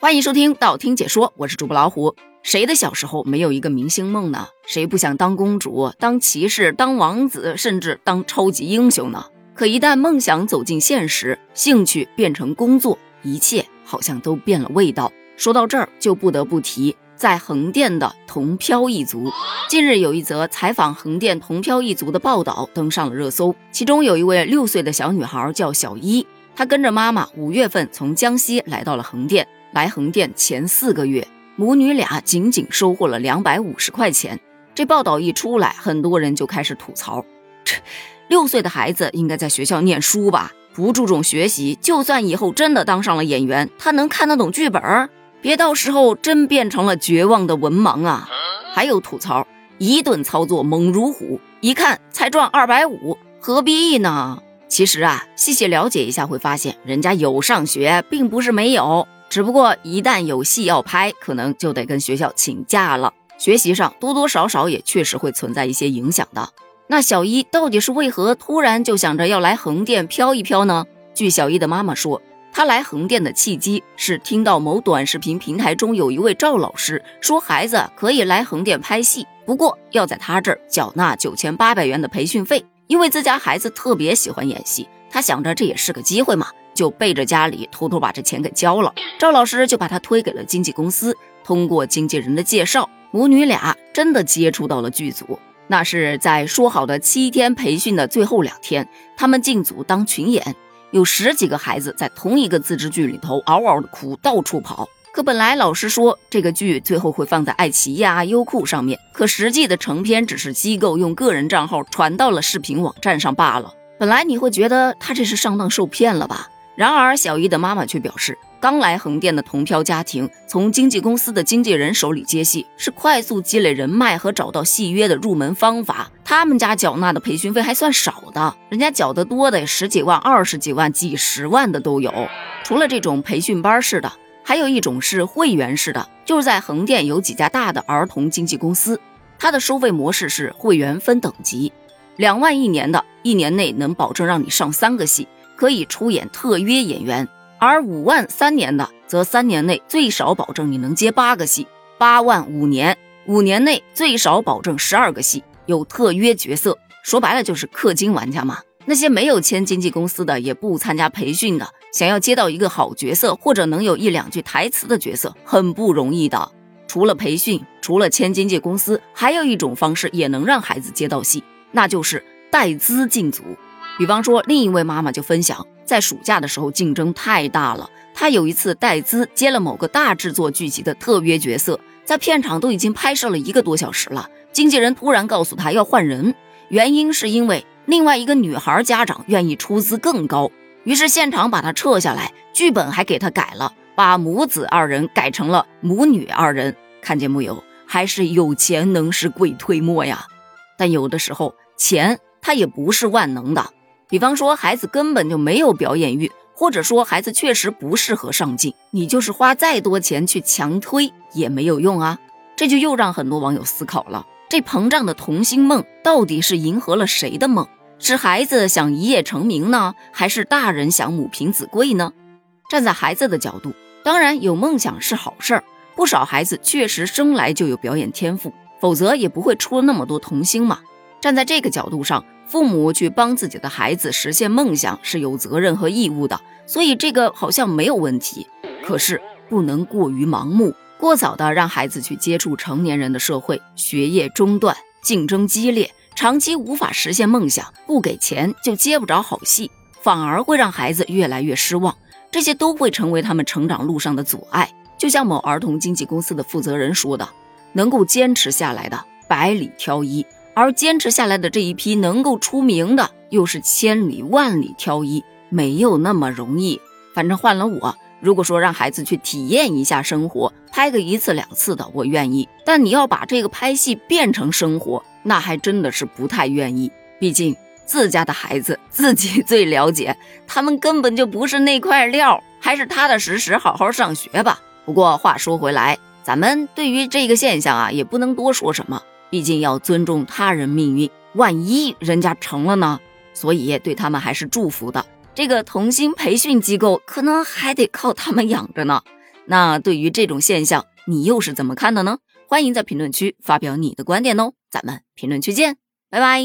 欢迎收听道听解说，我是主播老虎。谁的小时候没有一个明星梦呢？谁不想当公主、当骑士、当王子，甚至当超级英雄呢？可一旦梦想走进现实，兴趣变成工作，一切好像都变了味道。说到这儿，就不得不提在横店的铜漂一族。近日有一则采访横店铜漂一族的报道登上了热搜，其中有一位六岁的小女孩叫小一，她跟着妈妈五月份从江西来到了横店。来横店前四个月，母女俩仅仅收获了两百五十块钱。这报道一出来，很多人就开始吐槽：这六岁的孩子应该在学校念书吧？不注重学习，就算以后真的当上了演员，他能看得懂剧本？别到时候真变成了绝望的文盲啊！还有吐槽：一顿操作猛如虎，一看才赚二百五，何必呢？其实啊，细细了解一下会发现，人家有上学，并不是没有。只不过一旦有戏要拍，可能就得跟学校请假了。学习上多多少少也确实会存在一些影响的。那小一到底是为何突然就想着要来横店飘一飘呢？据小一的妈妈说，她来横店的契机是听到某短视频平台中有一位赵老师说孩子可以来横店拍戏，不过要在他这儿缴纳九千八百元的培训费。因为自家孩子特别喜欢演戏，他想着这也是个机会嘛。就背着家里偷偷把这钱给交了，赵老师就把他推给了经纪公司。通过经纪人的介绍，母女俩真的接触到了剧组。那是在说好的七天培训的最后两天，他们进组当群演，有十几个孩子在同一个自制剧里头嗷嗷的哭，到处跑。可本来老师说这个剧最后会放在爱奇艺啊、优酷上面，可实际的成片只是机构用个人账号传到了视频网站上罢了。本来你会觉得他这是上当受骗了吧？然而，小一的妈妈却表示，刚来横店的同漂家庭从经纪公司的经纪人手里接戏，是快速积累人脉和找到戏约的入门方法。他们家缴纳的培训费还算少的，人家缴得多的十几万、二十几万、几十万的都有。除了这种培训班似的，还有一种是会员式的，就是在横店有几家大的儿童经纪公司，它的收费模式是会员分等级，两万一年的，一年内能保证让你上三个戏。可以出演特约演员，而五万三年的则三年内最少保证你能接八个戏，八万五年五年内最少保证十二个戏，有特约角色。说白了就是氪金玩家嘛。那些没有签经纪公司的，也不参加培训的，想要接到一个好角色或者能有一两句台词的角色，很不容易的。除了培训，除了签经纪公司，还有一种方式也能让孩子接到戏，那就是带资进组。比方说，另一位妈妈就分享，在暑假的时候竞争太大了，她有一次带资接了某个大制作剧集的特约角色，在片场都已经拍摄了一个多小时了，经纪人突然告诉她要换人，原因是因为另外一个女孩家长愿意出资更高，于是现场把她撤下来，剧本还给他改了，把母子二人改成了母女二人。看见木有？还是有钱能使鬼推磨呀。但有的时候钱它也不是万能的。比方说，孩子根本就没有表演欲，或者说孩子确实不适合上镜，你就是花再多钱去强推也没有用啊！这就又让很多网友思考了：这膨胀的童星梦到底是迎合了谁的梦？是孩子想一夜成名呢，还是大人想母凭子贵呢？站在孩子的角度，当然有梦想是好事儿，不少孩子确实生来就有表演天赋，否则也不会出那么多童星嘛。站在这个角度上。父母去帮自己的孩子实现梦想是有责任和义务的，所以这个好像没有问题。可是不能过于盲目，过早的让孩子去接触成年人的社会，学业中断，竞争激烈，长期无法实现梦想，不给钱就接不着好戏，反而会让孩子越来越失望。这些都会成为他们成长路上的阻碍。就像某儿童经纪公司的负责人说的：“能够坚持下来的，百里挑一。”而坚持下来的这一批能够出名的，又是千里万里挑一，没有那么容易。反正换了我，如果说让孩子去体验一下生活，拍个一次两次的，我愿意。但你要把这个拍戏变成生活，那还真的是不太愿意。毕竟自家的孩子 自己最了解，他们根本就不是那块料，还是踏踏实实好好上学吧。不过话说回来，咱们对于这个现象啊，也不能多说什么。毕竟要尊重他人命运，万一人家成了呢？所以对他们还是祝福的。这个童星培训机构可能还得靠他们养着呢。那对于这种现象，你又是怎么看的呢？欢迎在评论区发表你的观点哦，咱们评论区见，拜拜。